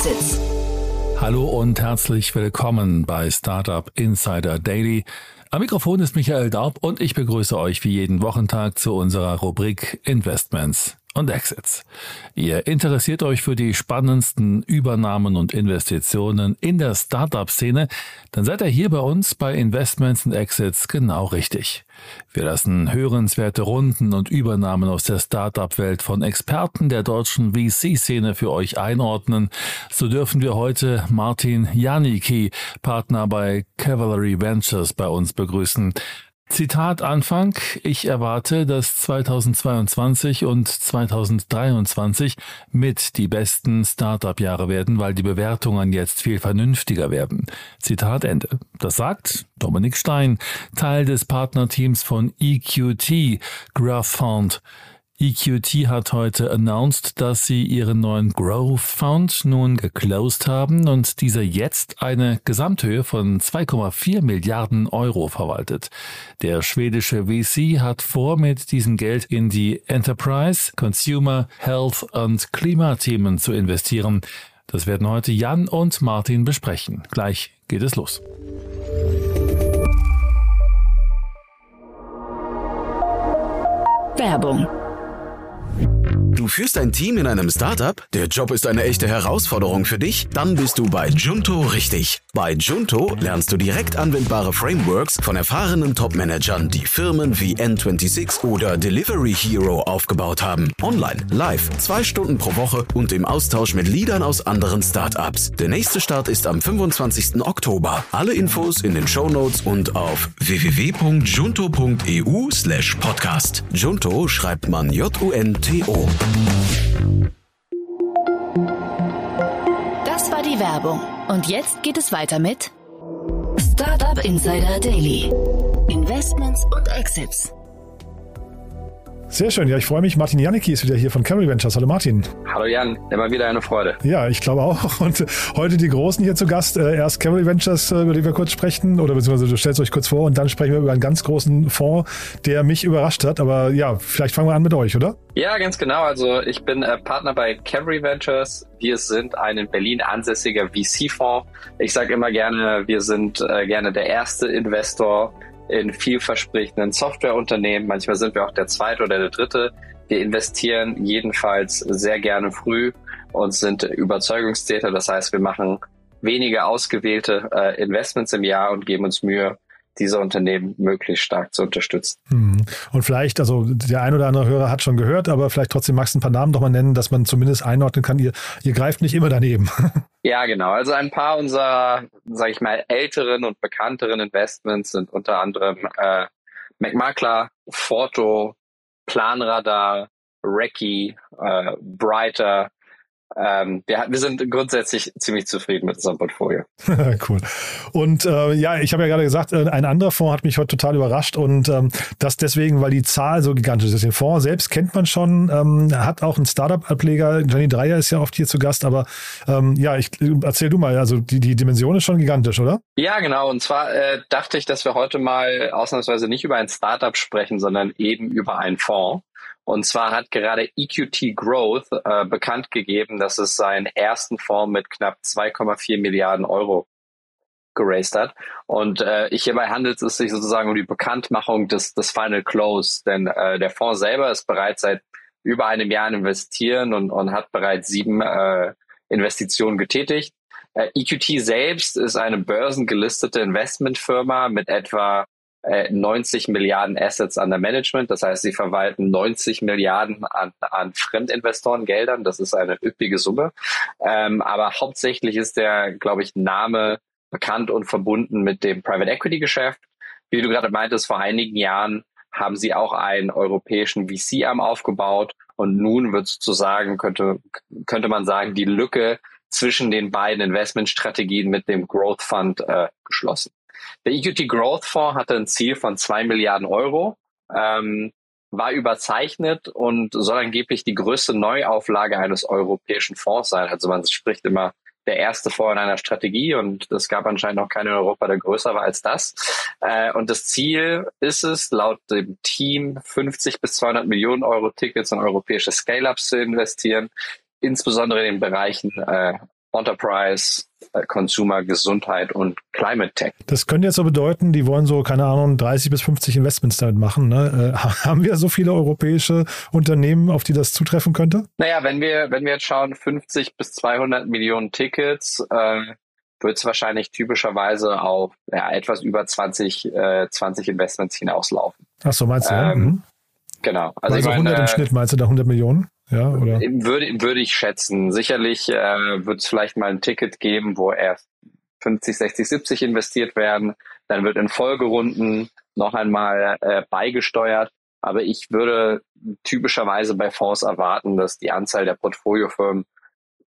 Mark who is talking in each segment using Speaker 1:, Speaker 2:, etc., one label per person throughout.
Speaker 1: Exits.
Speaker 2: Hallo und herzlich willkommen bei Startup Insider Daily. Am Mikrofon ist Michael Daub und ich begrüße euch wie jeden Wochentag zu unserer Rubrik Investments und Exits. Ihr interessiert euch für die spannendsten Übernahmen und Investitionen in der Startup-Szene, dann seid ihr hier bei uns bei Investments und Exits genau richtig. Wir lassen hörenswerte Runden und Übernahmen aus der Startup-Welt von Experten der deutschen VC-Szene für euch einordnen. So dürfen wir heute Martin Janicki, Partner bei Cavalry Ventures, bei uns begrüßen. Zitat Anfang. Ich erwarte, dass 2022 und 2023 mit die besten Startup-Jahre werden, weil die Bewertungen jetzt viel vernünftiger werden. Zitat Ende. Das sagt Dominik Stein, Teil des Partnerteams von EQT, Graph Fund. EQT hat heute announced, dass sie ihren neuen Growth Fund nun geclosed haben und dieser jetzt eine Gesamthöhe von 2,4 Milliarden Euro verwaltet. Der schwedische VC hat vor, mit diesem Geld in die Enterprise, Consumer, Health und Klimathemen zu investieren. Das werden heute Jan und Martin besprechen. Gleich geht es los.
Speaker 1: Werbung
Speaker 3: führst ein Team in einem Startup? Der Job ist eine echte Herausforderung für dich? Dann bist du bei Junto richtig. Bei Junto lernst du direkt anwendbare Frameworks von erfahrenen Top-Managern, die Firmen wie N26 oder Delivery Hero aufgebaut haben. Online, live, zwei Stunden pro Woche und im Austausch mit Leadern aus anderen Startups. Der nächste Start ist am 25. Oktober. Alle Infos in den Show Notes und auf www.junto.eu slash podcast. Junto schreibt man J-U-N-T-O.
Speaker 1: Das war die Werbung. Und jetzt geht es weiter mit Startup Insider Daily. Investments und Exits.
Speaker 4: Sehr schön, ja, ich freue mich. Martin Janicki ist wieder hier von Camry Ventures. Hallo Martin.
Speaker 5: Hallo Jan, immer wieder eine Freude.
Speaker 4: Ja, ich glaube auch. Und heute die Großen hier zu Gast. Äh, erst Camry Ventures, äh, über die wir kurz sprechen, oder beziehungsweise du stellst euch kurz vor und dann sprechen wir über einen ganz großen Fonds, der mich überrascht hat. Aber ja, vielleicht fangen wir an mit euch, oder?
Speaker 5: Ja, ganz genau. Also ich bin äh, Partner bei Camry Ventures. Wir sind ein in Berlin ansässiger VC-Fonds. Ich sage immer gerne, wir sind gerne der erste Investor in vielversprechenden Softwareunternehmen. Manchmal sind wir auch der zweite oder der dritte. Wir investieren jedenfalls sehr gerne früh und sind Überzeugungstäter. Das heißt, wir machen wenige ausgewählte äh, Investments im Jahr und geben uns Mühe, diese Unternehmen möglichst stark zu unterstützen.
Speaker 4: Mhm. Und vielleicht, also der ein oder andere Hörer hat schon gehört, aber vielleicht trotzdem magst du ein paar Namen doch mal nennen, dass man zumindest einordnen kann, ihr, ihr greift nicht immer daneben.
Speaker 5: Ja, genau. Also ein paar unserer, sage ich mal, älteren und bekannteren Investments sind unter anderem äh, McMakler, Forto, Planradar, Recce, äh, Brighter, ähm, wir, wir sind grundsätzlich ziemlich zufrieden mit unserem Portfolio.
Speaker 4: cool. Und äh, ja, ich habe ja gerade gesagt, äh, ein anderer Fonds hat mich heute total überrascht und ähm, das deswegen, weil die Zahl so gigantisch ist. Den Fonds selbst kennt man schon, ähm, hat auch einen Startup-Ableger. Jenny Dreier ist ja oft hier zu Gast, aber ähm, ja, ich erzähl du mal, also die, die Dimension ist schon gigantisch, oder?
Speaker 5: Ja, genau. Und zwar äh, dachte ich, dass wir heute mal ausnahmsweise nicht über ein Startup sprechen, sondern eben über einen Fonds. Und zwar hat gerade EQT Growth äh, bekannt gegeben, dass es seinen ersten Fonds mit knapp 2,4 Milliarden Euro geraced hat. Und äh, hierbei handelt es sich sozusagen um die Bekanntmachung des, des Final Close, denn äh, der Fonds selber ist bereits seit über einem Jahr investieren und, und hat bereits sieben äh, Investitionen getätigt. Äh, EQT selbst ist eine börsengelistete Investmentfirma mit etwa 90 äh, Milliarden Assets under Management. Das heißt, sie verwalten 90 Milliarden an, an Fremdinvestorengeldern. Das ist eine üppige Summe. Ähm, aber hauptsächlich ist der, glaube ich, Name bekannt und verbunden mit dem Private Equity Geschäft. Wie du gerade meintest, vor einigen Jahren haben sie auch einen europäischen VC-Arm aufgebaut und nun wird sozusagen, könnte, könnte man sagen, die Lücke zwischen den beiden Investmentstrategien mit dem Growth Fund äh, geschlossen. Der EQT Growth Fonds hatte ein Ziel von zwei Milliarden Euro, ähm, war überzeichnet und soll angeblich die größte Neuauflage eines europäischen Fonds sein. Also man spricht immer der erste Fonds in einer Strategie und es gab anscheinend noch keinen in Europa, der größer war als das. Äh, und das Ziel ist es, laut dem Team 50 bis 200 Millionen Euro Tickets in europäische Scale-Ups zu investieren, insbesondere in den Bereichen äh, Enterprise, äh, Consumer, Gesundheit und Climate Tech.
Speaker 4: Das könnte jetzt so bedeuten, die wollen so, keine Ahnung, 30 bis 50 Investments damit machen. Ne? Äh, haben wir so viele europäische Unternehmen, auf die das zutreffen könnte?
Speaker 5: Naja, wenn wir, wenn wir jetzt schauen, 50 bis 200 Millionen Tickets, äh, wird es wahrscheinlich typischerweise auf ja, etwas über 20, äh, 20 Investments hinauslaufen.
Speaker 4: Ach so, meinst du? Ähm, ja? mhm.
Speaker 5: Genau.
Speaker 4: Also, also meine, 100 im Schnitt, meinst du da 100 Millionen? Ja, oder?
Speaker 5: Würde, würde ich schätzen. Sicherlich äh, wird es vielleicht mal ein Ticket geben, wo erst 50, 60, 70 investiert werden. Dann wird in Folgerunden noch einmal äh, beigesteuert. Aber ich würde typischerweise bei Fonds erwarten, dass die Anzahl der Portfoliofirmen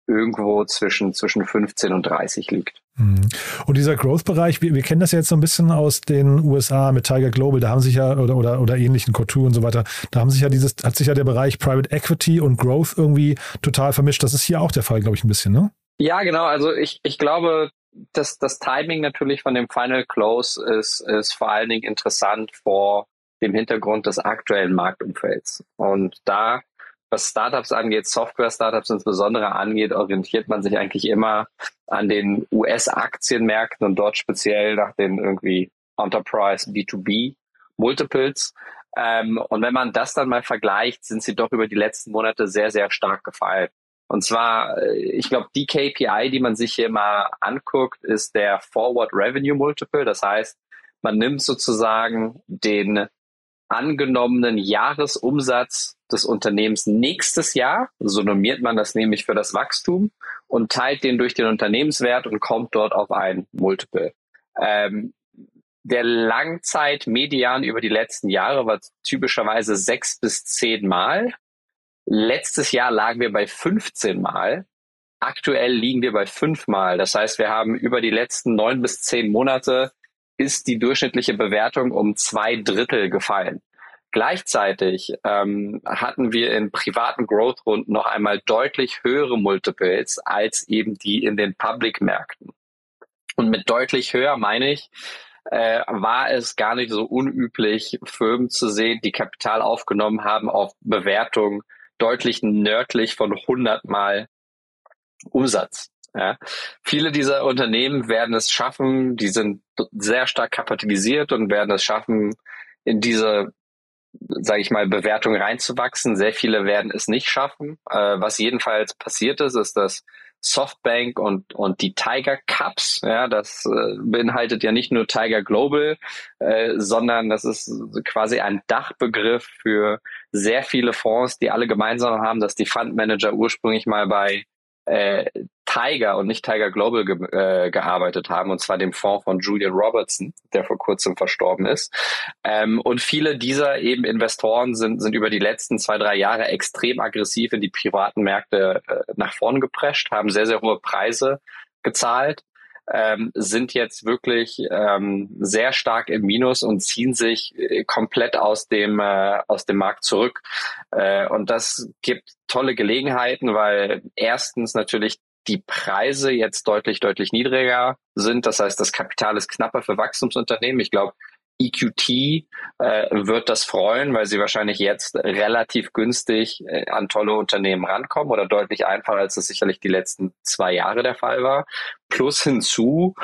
Speaker 5: irgendwo zwischen, zwischen 15 und 30 liegt.
Speaker 4: Mhm. Und dieser Growth-Bereich, wir, wir, kennen das ja jetzt so ein bisschen aus den USA mit Tiger Global, da haben sich ja, oder, oder, oder ähnlichen Couture und so weiter, da haben sich ja dieses, hat sich ja der Bereich Private Equity und Growth irgendwie total vermischt. Das ist hier auch der Fall, glaube ich, ein bisschen, ne?
Speaker 5: Ja, genau. Also ich, ich glaube, dass das Timing natürlich von dem Final Close ist, ist vor allen Dingen interessant vor dem Hintergrund des aktuellen Marktumfelds. Und da was Startups angeht, Software-Startups insbesondere angeht, orientiert man sich eigentlich immer an den US-Aktienmärkten und dort speziell nach den irgendwie Enterprise B2B Multiples. Ähm, und wenn man das dann mal vergleicht, sind sie doch über die letzten Monate sehr, sehr stark gefallen. Und zwar, äh, ich glaube, die KPI, die man sich hier mal anguckt, ist der Forward Revenue Multiple. Das heißt, man nimmt sozusagen den angenommenen Jahresumsatz des Unternehmens nächstes Jahr, so normiert man das nämlich für das Wachstum und teilt den durch den Unternehmenswert und kommt dort auf ein Multiple. Ähm, der Langzeit-Median über die letzten Jahre war typischerweise sechs bis zehn Mal. Letztes Jahr lagen wir bei 15 Mal. Aktuell liegen wir bei fünf Mal. Das heißt, wir haben über die letzten neun bis zehn Monate ist die durchschnittliche Bewertung um zwei Drittel gefallen. Gleichzeitig ähm, hatten wir in privaten Growth-Runden noch einmal deutlich höhere Multiples als eben die in den Public-Märkten. Und mit deutlich höher meine ich, äh, war es gar nicht so unüblich, Firmen zu sehen, die Kapital aufgenommen haben auf Bewertung deutlich nördlich von 100 Mal Umsatz. Ja. Viele dieser Unternehmen werden es schaffen, die sind sehr stark kapitalisiert und werden es schaffen, in diese, sage ich mal, Bewertung reinzuwachsen. Sehr viele werden es nicht schaffen. Äh, was jedenfalls passiert ist, ist, dass Softbank und, und die Tiger Cups, ja, das äh, beinhaltet ja nicht nur Tiger Global, äh, sondern das ist quasi ein Dachbegriff für sehr viele Fonds, die alle gemeinsam haben, dass die Fundmanager ursprünglich mal bei äh, Tiger und nicht Tiger Global ge äh, gearbeitet haben, und zwar dem Fonds von Julian Robertson, der vor kurzem verstorben ist. Ähm, und viele dieser eben Investoren sind, sind über die letzten zwei, drei Jahre extrem aggressiv in die privaten Märkte äh, nach vorn geprescht, haben sehr, sehr hohe Preise gezahlt ähm, sind jetzt wirklich ähm, sehr stark im Minus und ziehen sich äh, komplett aus dem äh, aus dem Markt zurück. Äh, und das gibt tolle Gelegenheiten, weil erstens natürlich die Preise jetzt deutlich, deutlich niedriger sind. Das heißt, das Kapital ist knapper für Wachstumsunternehmen. Ich glaube, EQT äh, wird das freuen, weil sie wahrscheinlich jetzt relativ günstig äh, an tolle Unternehmen rankommen oder deutlich einfacher, als es sicherlich die letzten zwei Jahre der Fall war. Plus hinzu,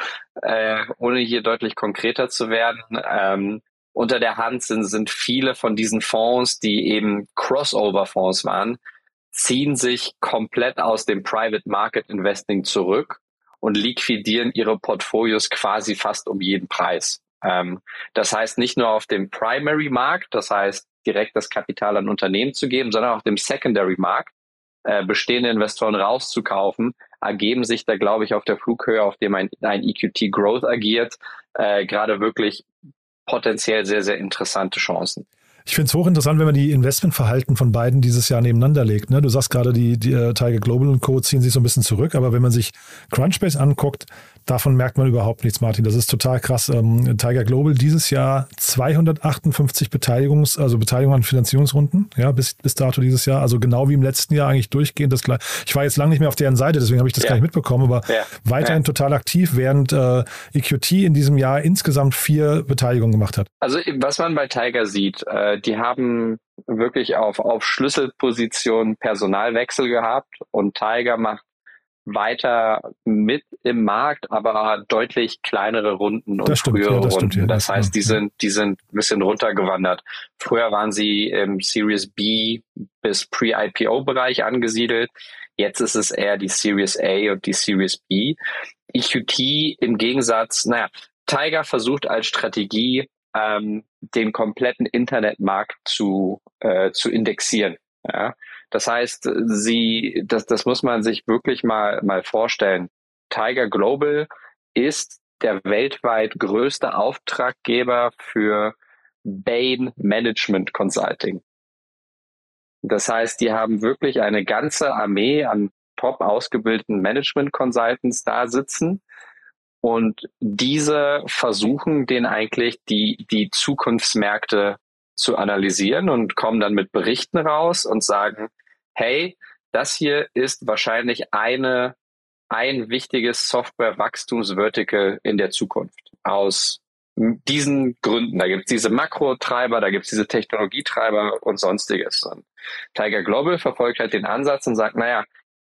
Speaker 5: äh, ohne hier deutlich konkreter zu werden, ähm, unter der Hand sind, sind viele von diesen Fonds, die eben Crossover-Fonds waren, ziehen sich komplett aus dem Private Market Investing zurück und liquidieren ihre Portfolios quasi fast um jeden Preis. Ähm, das heißt nicht nur auf dem Primary-Markt, das heißt direkt das Kapital an Unternehmen zu geben, sondern auch dem Secondary-Markt äh, bestehende Investoren rauszukaufen, ergeben sich da, glaube ich, auf der Flughöhe, auf dem ein, ein EQT Growth agiert, äh, gerade wirklich potenziell sehr, sehr interessante Chancen.
Speaker 4: Ich finde es hochinteressant, wenn man die Investmentverhalten von beiden dieses Jahr nebeneinander legt. Ne? Du sagst gerade, die, die uh, Tiger Global und Co. ziehen sich so ein bisschen zurück, aber wenn man sich Crunchbase anguckt, davon merkt man überhaupt nichts, Martin. Das ist total krass. Ähm, Tiger Global dieses Jahr 258 Beteiligungs, also Beteiligung an Finanzierungsrunden, ja, bis, bis dato dieses Jahr. Also genau wie im letzten Jahr eigentlich durchgehend das. Ich war jetzt lange nicht mehr auf deren Seite, deswegen habe ich das ja. gar nicht mitbekommen, aber ja. weiterhin ja. total aktiv, während äh, EQT in diesem Jahr insgesamt vier Beteiligungen gemacht hat.
Speaker 5: Also was man bei Tiger sieht, äh, die haben wirklich auf, auf Schlüsselpositionen Personalwechsel gehabt und Tiger macht weiter mit im Markt, aber deutlich kleinere Runden und
Speaker 4: das stimmt,
Speaker 5: frühere
Speaker 4: ja, das
Speaker 5: Runden.
Speaker 4: Stimmt, ja,
Speaker 5: das heißt, die sind, die sind ein bisschen runtergewandert. Früher waren sie im Series B bis Pre-IPO-Bereich angesiedelt. Jetzt ist es eher die Series A und die Series B. EQT im Gegensatz, naja, Tiger versucht als Strategie, ähm, den kompletten Internetmarkt zu, äh, zu indexieren. Ja? Das heißt, sie, das, das muss man sich wirklich mal, mal vorstellen. Tiger Global ist der weltweit größte Auftraggeber für Bain Management Consulting. Das heißt, die haben wirklich eine ganze Armee an top ausgebildeten Management Consultants da sitzen. Und diese versuchen den eigentlich die, die Zukunftsmärkte zu analysieren und kommen dann mit Berichten raus und sagen, hey, das hier ist wahrscheinlich eine, ein wichtiges Software-Wachstumsvertical in der Zukunft aus diesen Gründen. Da gibt es diese Makrotreiber, da gibt es diese Technologietreiber und sonstiges. Und Tiger Global verfolgt halt den Ansatz und sagt, naja,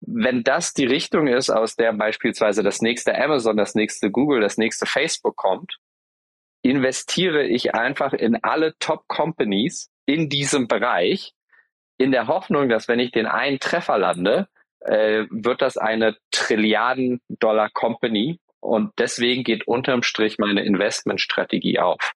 Speaker 5: wenn das die Richtung ist, aus der beispielsweise das nächste Amazon, das nächste Google, das nächste Facebook kommt, investiere ich einfach in alle Top-Companies in diesem Bereich, in der Hoffnung, dass wenn ich den einen Treffer lande, äh, wird das eine Trilliarden-Dollar-Company und deswegen geht unterm Strich meine Investmentstrategie auf.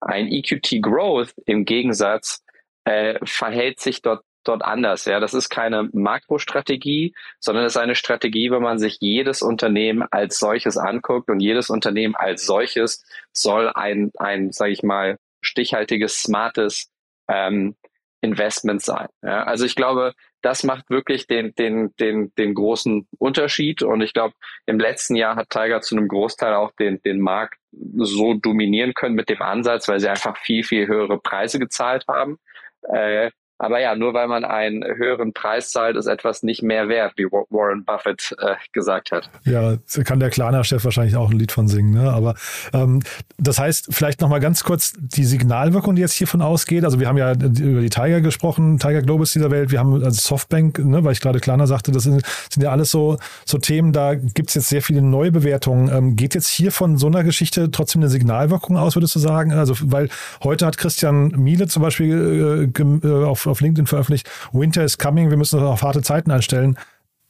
Speaker 5: Ein EQT Growth im Gegensatz äh, verhält sich dort dort anders. Ja, das ist keine Makrostrategie, sondern es ist eine Strategie, wo man sich jedes Unternehmen als solches anguckt und jedes Unternehmen als solches soll ein, ein, sage ich mal, stichhaltiges, smartes ähm, Investment sein. Ja, also ich glaube, das macht wirklich den, den, den, den großen Unterschied. Und ich glaube, im letzten Jahr hat Tiger zu einem Großteil auch den, den Markt so dominieren können mit dem Ansatz, weil sie einfach viel, viel höhere Preise gezahlt haben. Äh, aber ja, nur weil man einen höheren Preis zahlt, ist etwas nicht mehr wert, wie Warren Buffett äh, gesagt hat.
Speaker 4: Ja, kann der Klarna-Chef wahrscheinlich auch ein Lied von singen. Ne? Aber ähm, das heißt, vielleicht nochmal ganz kurz die Signalwirkung, die jetzt hiervon ausgeht. Also wir haben ja über die Tiger gesprochen, Tiger Globus dieser Welt. Wir haben also Softbank, ne, weil ich gerade Klarna sagte, das sind, sind ja alles so, so Themen, da gibt's jetzt sehr viele Neubewertungen. Ähm, geht jetzt hier von so einer Geschichte trotzdem eine Signalwirkung aus, würdest du sagen? Also weil heute hat Christian Miele zum Beispiel äh, äh auf auf LinkedIn veröffentlicht, Winter is coming, wir müssen uns auf harte Zeiten einstellen.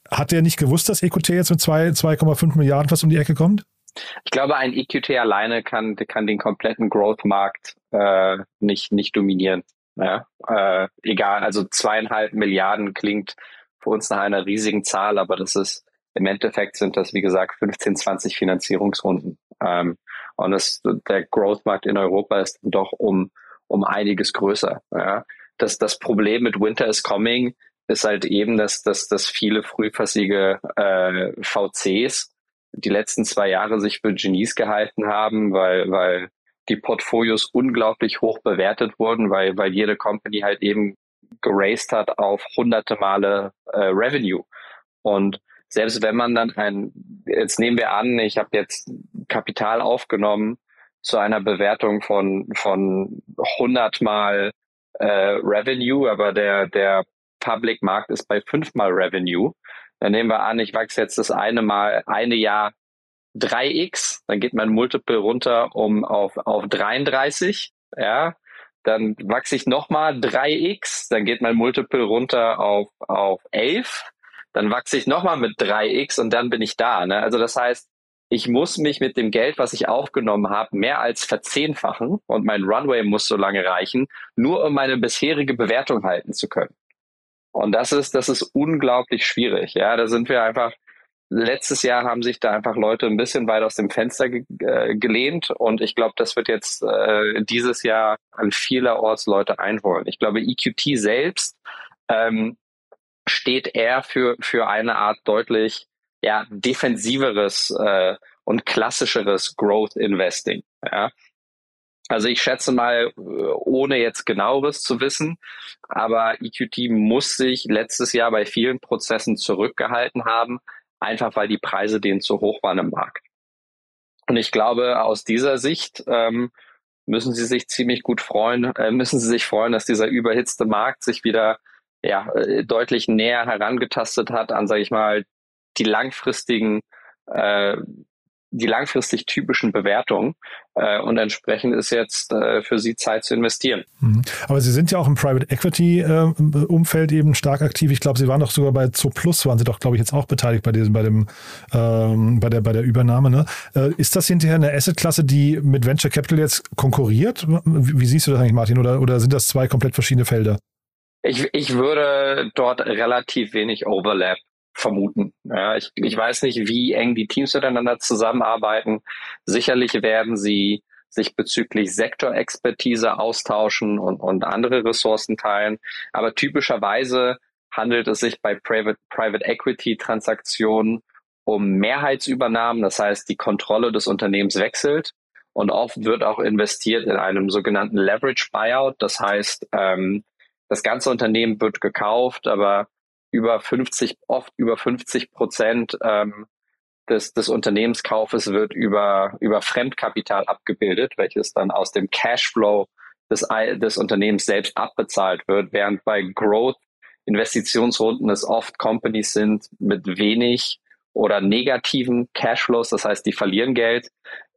Speaker 4: Hat der nicht gewusst, dass EQT jetzt mit 2,5 Milliarden fast um die Ecke kommt?
Speaker 5: Ich glaube, ein EQT alleine kann, kann den kompletten Growth-Markt äh, nicht, nicht dominieren. Ja? Äh, egal, also zweieinhalb Milliarden klingt für uns nach einer riesigen Zahl, aber das ist im Endeffekt sind das, wie gesagt, 15, 20 Finanzierungsrunden. Ähm, und das, der Growth-Markt in Europa ist doch um, um einiges größer. Ja? Das, das Problem mit Winter is Coming ist halt eben, dass, dass, dass viele frühfassige äh, VCs die letzten zwei Jahre sich für Genies gehalten haben, weil, weil die Portfolios unglaublich hoch bewertet wurden, weil, weil jede Company halt eben geraced hat auf hunderte Male äh, Revenue. Und selbst wenn man dann ein, jetzt nehmen wir an, ich habe jetzt Kapital aufgenommen zu einer Bewertung von, von 100 mal äh, Revenue, aber der, der Public Markt ist bei fünfmal Revenue. Dann nehmen wir an, ich wachse jetzt das eine Mal, eine Jahr 3x, dann geht mein Multiple runter um auf, auf 33, ja. Dann wachse ich nochmal 3x, dann geht mein Multiple runter auf, auf 11, dann wachse ich nochmal mit 3x und dann bin ich da. Ne? Also das heißt, ich muss mich mit dem Geld, was ich aufgenommen habe, mehr als verzehnfachen und mein Runway muss so lange reichen, nur um meine bisherige Bewertung halten zu können. Und das ist, das ist unglaublich schwierig. Ja, da sind wir einfach, letztes Jahr haben sich da einfach Leute ein bisschen weit aus dem Fenster ge äh, gelehnt und ich glaube, das wird jetzt äh, dieses Jahr an vielerorts Leute einholen. Ich glaube, EQT selbst ähm, steht eher für, für eine Art deutlich ja, defensiveres äh, und klassischeres Growth Investing. Ja. Also ich schätze mal, äh, ohne jetzt genaueres zu wissen, aber EQT muss sich letztes Jahr bei vielen Prozessen zurückgehalten haben, einfach weil die Preise denen zu hoch waren im Markt. Und ich glaube, aus dieser Sicht ähm, müssen sie sich ziemlich gut freuen, äh, müssen sie sich freuen, dass dieser überhitzte Markt sich wieder ja, äh, deutlich näher herangetastet hat an, sage ich mal, die langfristigen äh, die langfristig typischen Bewertungen äh, und entsprechend ist jetzt äh, für Sie Zeit zu investieren.
Speaker 4: Mhm. Aber Sie sind ja auch im Private Equity äh, Umfeld eben stark aktiv. Ich glaube, Sie waren doch sogar bei Zooplus, waren Sie doch, glaube ich, jetzt auch beteiligt bei diesem, bei dem, ähm, bei der, bei der Übernahme. Ne? Äh, ist das hinterher eine Assetklasse, die mit Venture Capital jetzt konkurriert? Wie, wie siehst du das eigentlich, Martin? Oder, oder sind das zwei komplett verschiedene Felder?
Speaker 5: Ich, ich würde dort relativ wenig Overlap vermuten. Ja, ich, ich weiß nicht, wie eng die Teams miteinander zusammenarbeiten. Sicherlich werden sie sich bezüglich Sektorexpertise austauschen und, und andere Ressourcen teilen. Aber typischerweise handelt es sich bei Private, Private Equity Transaktionen um Mehrheitsübernahmen. Das heißt, die Kontrolle des Unternehmens wechselt. Und oft wird auch investiert in einem sogenannten Leverage Buyout. Das heißt, ähm, das ganze Unternehmen wird gekauft, aber über 50, oft über 50 Prozent ähm, des, des Unternehmenskaufes wird über, über Fremdkapital abgebildet, welches dann aus dem Cashflow des, des Unternehmens selbst abbezahlt wird, während bei Growth Investitionsrunden es oft Companies sind mit wenig oder negativen Cashflows, das heißt, die verlieren Geld,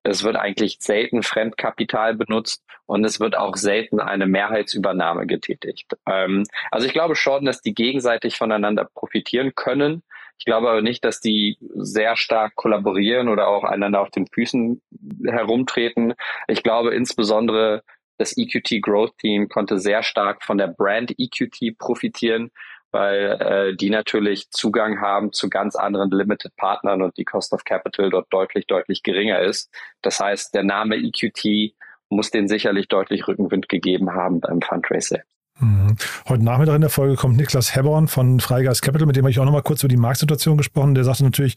Speaker 5: es wird eigentlich selten Fremdkapital benutzt und es wird auch selten eine Mehrheitsübernahme getätigt. Ähm, also ich glaube schon, dass die gegenseitig voneinander profitieren können. Ich glaube aber nicht, dass die sehr stark kollaborieren oder auch einander auf den Füßen herumtreten. Ich glaube insbesondere, das EQT Growth Team konnte sehr stark von der Brand EQT profitieren weil äh, die natürlich Zugang haben zu ganz anderen Limited Partnern und die Cost of Capital dort deutlich, deutlich geringer ist. Das heißt, der Name EQT muss den sicherlich deutlich Rückenwind gegeben haben beim Fundraise.
Speaker 4: Mhm. Heute Nachmittag in der Folge kommt Niklas Hebborn von Freigeist Capital, mit dem habe ich auch noch mal kurz über die Marktsituation gesprochen. Der sagte natürlich,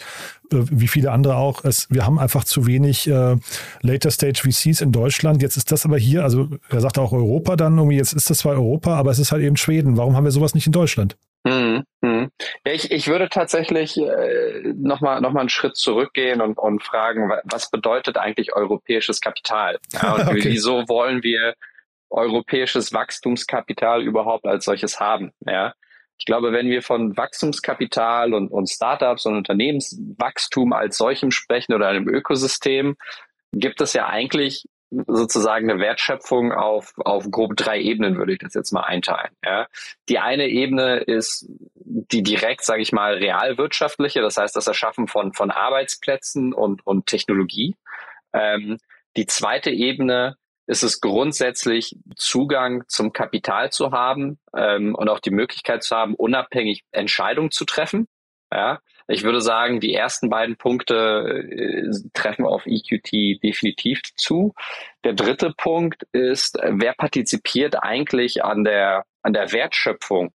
Speaker 4: äh, wie viele andere auch, es, wir haben einfach zu wenig äh, Later Stage VCs in Deutschland. Jetzt ist das aber hier, also er sagte auch Europa dann irgendwie, jetzt ist das zwar Europa, aber es ist halt eben Schweden. Warum haben wir sowas nicht in Deutschland?
Speaker 5: Hm, hm. Ja, ich, ich würde tatsächlich äh, nochmal noch mal einen Schritt zurückgehen und, und fragen, was bedeutet eigentlich europäisches Kapital? Ja, und okay. wieso wollen wir europäisches Wachstumskapital überhaupt als solches haben. Ja. Ich glaube, wenn wir von Wachstumskapital und, und Startups und Unternehmenswachstum als solchem sprechen oder einem Ökosystem, gibt es ja eigentlich sozusagen eine Wertschöpfung auf, auf grob drei Ebenen, würde ich das jetzt mal einteilen. Ja. Die eine Ebene ist die direkt, sage ich mal, realwirtschaftliche, das heißt das Erschaffen von, von Arbeitsplätzen und, und Technologie. Ähm, die zweite Ebene ist es grundsätzlich Zugang zum Kapital zu haben ähm, und auch die Möglichkeit zu haben, unabhängig Entscheidungen zu treffen. Ja, ich würde sagen, die ersten beiden Punkte äh, treffen auf EQT definitiv zu. Der dritte Punkt ist, wer partizipiert eigentlich an der an der Wertschöpfung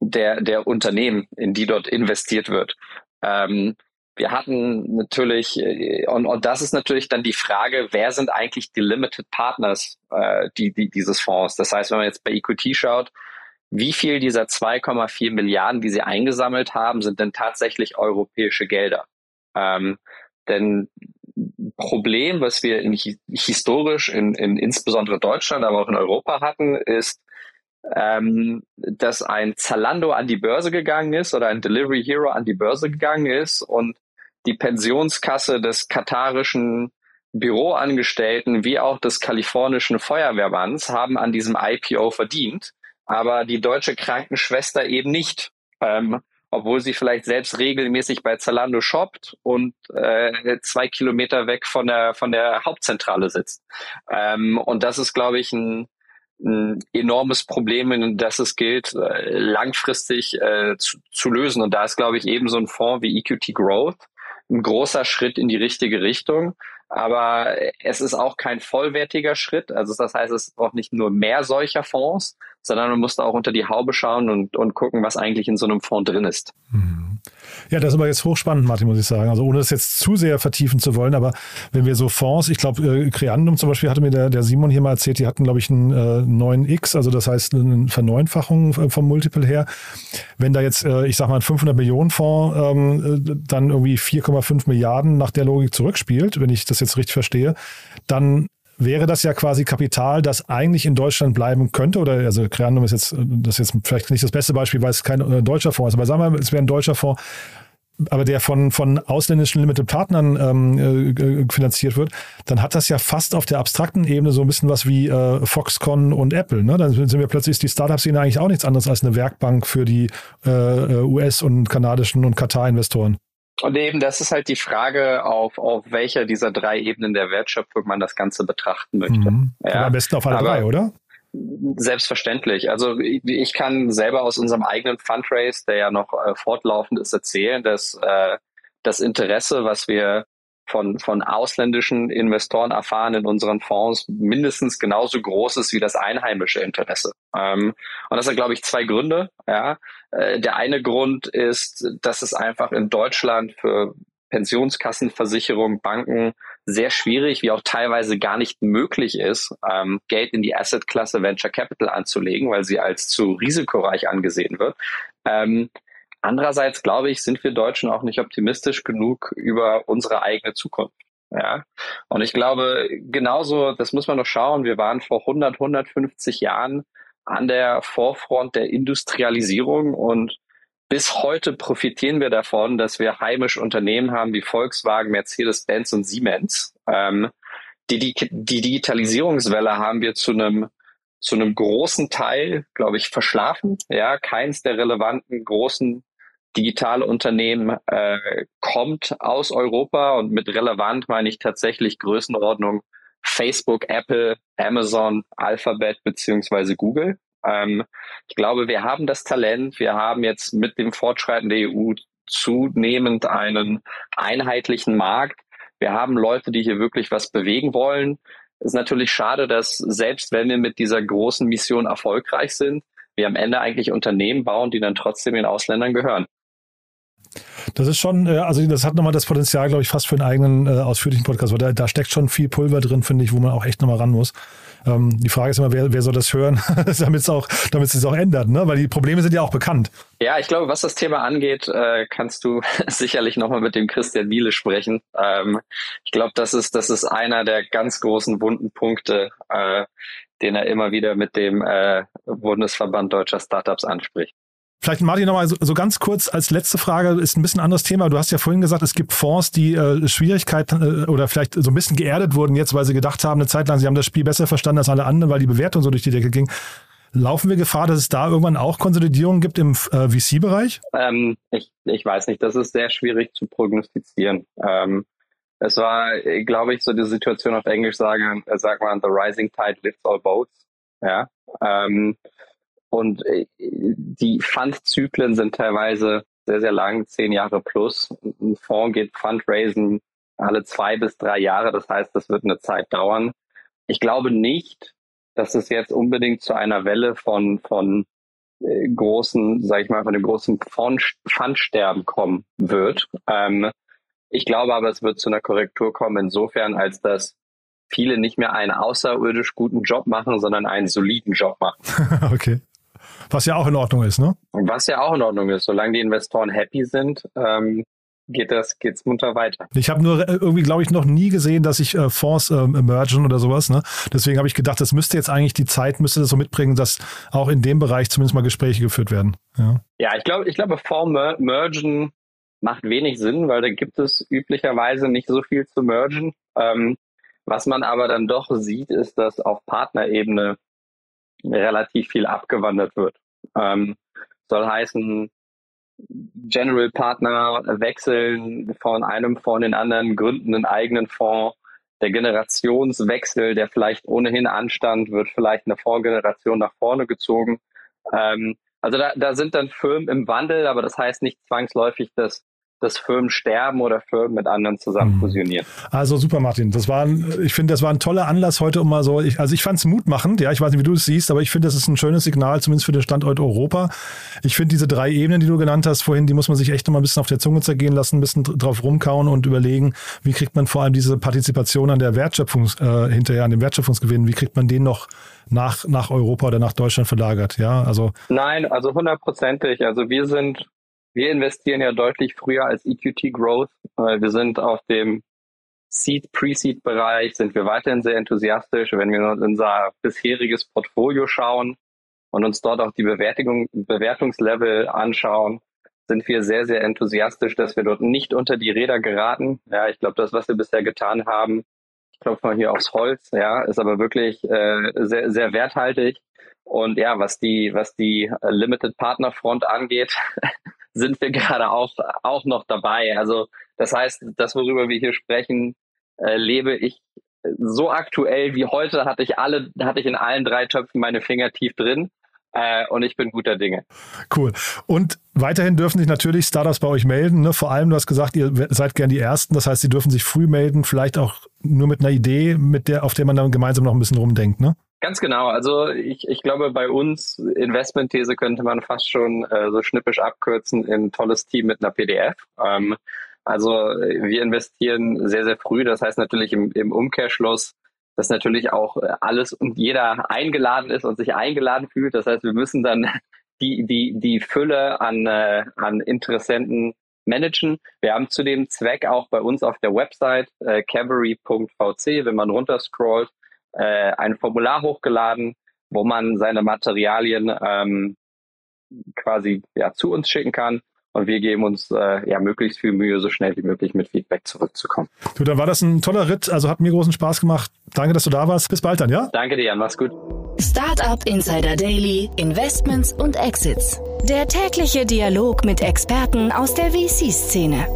Speaker 5: der der Unternehmen, in die dort investiert wird. Ähm, wir hatten natürlich, äh, und, und das ist natürlich dann die Frage, wer sind eigentlich die Limited Partners äh, die, die, dieses Fonds? Das heißt, wenn man jetzt bei EQT schaut, wie viel dieser 2,4 Milliarden, die sie eingesammelt haben, sind denn tatsächlich europäische Gelder? Ähm, denn Problem, was wir in, historisch in, in insbesondere Deutschland, aber auch in Europa hatten, ist, ähm, dass ein Zalando an die Börse gegangen ist oder ein Delivery Hero an die Börse gegangen ist und die Pensionskasse des katarischen Büroangestellten wie auch des kalifornischen Feuerwehrmanns haben an diesem IPO verdient, aber die deutsche Krankenschwester eben nicht. Ähm, obwohl sie vielleicht selbst regelmäßig bei Zalando shoppt und äh, zwei Kilometer weg von der von der Hauptzentrale sitzt. Ähm, und das ist, glaube ich, ein, ein enormes Problem, in das es gilt, äh, langfristig äh, zu, zu lösen. Und da ist, glaube ich, eben so ein Fonds wie EQT Growth ein großer Schritt in die richtige Richtung. Aber es ist auch kein vollwertiger Schritt. Also das heißt, es braucht nicht nur mehr solcher Fonds, sondern man muss da auch unter die Haube schauen und, und gucken, was eigentlich in so einem Fonds drin ist.
Speaker 4: Mhm. Ja, das ist aber jetzt hochspannend, Martin, muss ich sagen. Also ohne das jetzt zu sehr vertiefen zu wollen, aber wenn wir so Fonds, ich glaube, äh, Creandum zum Beispiel hatte mir der, der Simon hier mal erzählt, die hatten, glaube ich, einen äh, 9x, also das heißt eine Verneunfachung äh, vom Multiple her. Wenn da jetzt, äh, ich sag mal, ein 500 Millionen Fonds ähm, äh, dann irgendwie 4,5 Milliarden nach der Logik zurückspielt, wenn ich das jetzt richtig verstehe, dann wäre das ja quasi Kapital, das eigentlich in Deutschland bleiben könnte. Oder also Creandum ist jetzt, das ist jetzt vielleicht nicht das beste Beispiel, weil es kein äh, deutscher Fonds ist, aber sagen wir, es wäre ein deutscher Fonds. aber der von, von ausländischen Limited Partnern ähm, äh, finanziert wird, dann hat das ja fast auf der abstrakten Ebene so ein bisschen was wie äh, Foxconn und Apple. Ne? Dann sind wir plötzlich die Startup-Szene eigentlich auch nichts anderes als eine Werkbank für die äh, äh US- und kanadischen und Katar-Investoren.
Speaker 5: Und eben, das ist halt die Frage, auf, auf welcher dieser drei Ebenen der Wertschöpfung man das Ganze betrachten möchte.
Speaker 4: Mhm. Ja, am besten auf alle drei, oder?
Speaker 5: Selbstverständlich. Also ich kann selber aus unserem eigenen Fundraise, der ja noch äh, fortlaufend ist, erzählen, dass äh, das Interesse, was wir von, von ausländischen Investoren erfahren in unseren Fonds, mindestens genauso groß ist wie das einheimische Interesse. Ähm, und das hat, glaube ich, zwei Gründe. Ja. Äh, der eine Grund ist, dass es einfach in Deutschland für Pensionskassenversicherung, Banken sehr schwierig, wie auch teilweise gar nicht möglich ist, ähm, Geld in die Assetklasse Venture Capital anzulegen, weil sie als zu risikoreich angesehen wird. Ähm, andererseits glaube ich, sind wir Deutschen auch nicht optimistisch genug über unsere eigene Zukunft. Ja, und ich glaube, genauso, das muss man noch schauen. Wir waren vor 100, 150 Jahren an der Vorfront der Industrialisierung und bis heute profitieren wir davon, dass wir heimische Unternehmen haben wie Volkswagen, Mercedes-Benz und Siemens. Ähm, die, die, die Digitalisierungswelle haben wir zu einem zu einem großen Teil, glaube ich, verschlafen. Ja, keins der relevanten großen digitale Unternehmen äh, kommt aus Europa und mit relevant meine ich tatsächlich Größenordnung Facebook, Apple, Amazon, Alphabet beziehungsweise Google. Ähm, ich glaube, wir haben das Talent. Wir haben jetzt mit dem Fortschreiten der EU zunehmend einen einheitlichen Markt. Wir haben Leute, die hier wirklich was bewegen wollen. Es ist natürlich schade, dass selbst wenn wir mit dieser großen Mission erfolgreich sind, wir am Ende eigentlich Unternehmen bauen, die dann trotzdem den Ausländern gehören.
Speaker 4: Das ist schon, äh, also das hat nochmal das Potenzial, glaube ich, fast für einen eigenen äh, ausführlichen Podcast, weil da, da steckt schon viel Pulver drin, finde ich, wo man auch echt nochmal ran muss. Ähm, die Frage ist immer, wer, wer soll das hören, damit es auch, damit es sich auch ändert, ne? Weil die Probleme sind ja auch bekannt.
Speaker 5: Ja, ich glaube, was das Thema angeht, äh, kannst du sicherlich nochmal mit dem Christian Miele sprechen. Ähm, ich glaube, das ist, das ist einer der ganz großen wunden Punkte, äh, den er immer wieder mit dem äh, Bundesverband deutscher Startups anspricht.
Speaker 4: Vielleicht Martin nochmal so, so ganz kurz als letzte Frage, ist ein bisschen anderes Thema. Du hast ja vorhin gesagt, es gibt Fonds, die äh, Schwierigkeiten äh, oder vielleicht so ein bisschen geerdet wurden jetzt, weil sie gedacht haben, eine Zeit lang, sie haben das Spiel besser verstanden als alle anderen, weil die Bewertung so durch die Decke ging. Laufen wir Gefahr, dass es da irgendwann auch Konsolidierungen gibt im äh, VC-Bereich?
Speaker 5: Ähm, ich, ich weiß nicht, das ist sehr schwierig zu prognostizieren. Ähm, es war, glaube ich, so die Situation auf Englisch sagen, äh, sagt man, the rising tide lifts all boats. Ja. Ähm, und äh, die Fundzyklen sind teilweise sehr, sehr lang, zehn Jahre plus. Ein Fonds geht Fundraisen alle zwei bis drei Jahre. Das heißt, das wird eine Zeit dauern. Ich glaube nicht, dass es jetzt unbedingt zu einer Welle von, von äh, großen, sag ich mal, von dem großen Fundsterben kommen wird. Ähm, ich glaube aber, es wird zu einer Korrektur kommen, insofern, als dass viele nicht mehr einen außerirdisch guten Job machen, sondern einen soliden Job machen.
Speaker 4: okay. Was ja auch in Ordnung ist, ne?
Speaker 5: Was ja auch in Ordnung ist. Solange die Investoren happy sind, ähm, geht das geht's munter weiter.
Speaker 4: Ich habe nur äh, irgendwie, glaube ich, noch nie gesehen, dass sich äh, Fonds äh, mergen oder sowas. Ne? Deswegen habe ich gedacht, das müsste jetzt eigentlich die Zeit, müsste das so mitbringen, dass auch in dem Bereich zumindest mal Gespräche geführt werden. Ja,
Speaker 5: ja ich glaube, ich glaube, Fonds mergen macht wenig Sinn, weil da gibt es üblicherweise nicht so viel zu mergen. Ähm, was man aber dann doch sieht, ist, dass auf Partnerebene relativ viel abgewandert wird. Ähm, soll heißen, General Partner wechseln von einem Fonds in den anderen, gründen einen eigenen Fonds. Der Generationswechsel, der vielleicht ohnehin anstand, wird vielleicht eine Fondsgeneration nach vorne gezogen. Ähm, also da, da sind dann Firmen im Wandel, aber das heißt nicht zwangsläufig, dass dass Firmen sterben oder Firmen mit anderen zusammen mhm. fusionieren.
Speaker 4: Also super, Martin. Das war, ein, ich finde, das war ein toller Anlass heute, um mal so, ich, also ich fand es mutmachend, ja, ich weiß nicht, wie du es siehst, aber ich finde, das ist ein schönes Signal, zumindest für den Standort Europa. Ich finde diese drei Ebenen, die du genannt hast vorhin, die muss man sich echt noch mal ein bisschen auf der Zunge zergehen lassen, ein bisschen drauf rumkauen und überlegen, wie kriegt man vor allem diese Partizipation an der Wertschöpfung, äh, hinterher, an dem Wertschöpfungsgewinn, wie kriegt man den noch nach, nach Europa oder nach Deutschland verlagert, ja, also.
Speaker 5: Nein, also hundertprozentig. Also wir sind wir investieren ja deutlich früher als EQT Growth. Wir sind auf dem Seed, Pre-Seed-Bereich, sind wir weiterhin sehr enthusiastisch. Wenn wir uns unser bisheriges Portfolio schauen und uns dort auch die Bewertung, Bewertungslevel anschauen, sind wir sehr, sehr enthusiastisch, dass wir dort nicht unter die Räder geraten. Ja, ich glaube, das, was wir bisher getan haben, ich klopfe mal hier aufs Holz, ja, ist aber wirklich äh, sehr, sehr werthaltig. Und ja, was die, was die äh, Limited Partner Front angeht, sind wir gerade auch, auch noch dabei. Also das heißt, das, worüber wir hier sprechen, äh, lebe ich so aktuell wie heute hatte ich alle, hatte ich in allen drei Töpfen meine Finger tief drin. Äh, und ich bin guter Dinge.
Speaker 4: Cool. Und weiterhin dürfen sich natürlich Startups bei euch melden. Ne? Vor allem, du hast gesagt, ihr seid gern die Ersten. Das heißt, sie dürfen sich früh melden, vielleicht auch nur mit einer Idee, mit der, auf der man dann gemeinsam noch ein bisschen rumdenkt. Ne?
Speaker 5: Ganz genau. Also ich, ich glaube, bei uns Investmentthese könnte man fast schon äh, so schnippisch abkürzen in tolles Team mit einer PDF. Ähm, also wir investieren sehr, sehr früh. Das heißt natürlich im, im Umkehrschluss, dass natürlich auch äh, alles und jeder eingeladen ist und sich eingeladen fühlt. Das heißt, wir müssen dann die, die, die Fülle an, äh, an Interessenten managen. Wir haben zu dem Zweck auch bei uns auf der Website äh, cavalry.vc, wenn man runterscrollt, äh, ein Formular hochgeladen, wo man seine Materialien ähm, quasi ja, zu uns schicken kann und wir geben uns äh, ja möglichst viel Mühe, so schnell wie möglich mit Feedback zurückzukommen.
Speaker 4: Du, dann war das ein toller Ritt. Also hat mir großen Spaß gemacht. Danke, dass du da warst. Bis bald dann, ja?
Speaker 5: Danke dir, Jan. Mach's gut.
Speaker 1: Startup Insider Daily, Investments und Exits. Der tägliche Dialog mit Experten aus der VC-Szene.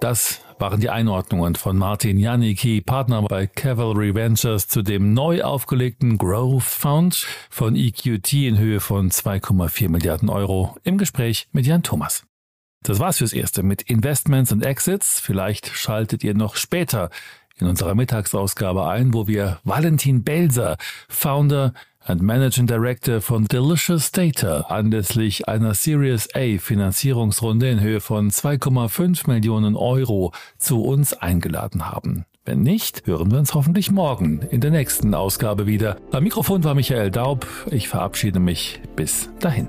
Speaker 2: Das waren die Einordnungen von Martin Janicki, Partner bei Cavalry Ventures, zu dem neu aufgelegten Growth Fund von EQT in Höhe von 2,4 Milliarden Euro im Gespräch mit Jan Thomas. Das war's fürs Erste mit Investments und Exits. Vielleicht schaltet ihr noch später in unserer Mittagsausgabe ein, wo wir Valentin Belser, Founder and Managing Director von Delicious Data anlässlich einer Series A Finanzierungsrunde in Höhe von 2,5 Millionen Euro zu uns eingeladen haben. Wenn nicht, hören wir uns hoffentlich morgen in der nächsten Ausgabe wieder. Am Mikrofon war Michael Daub. Ich verabschiede mich. Bis dahin.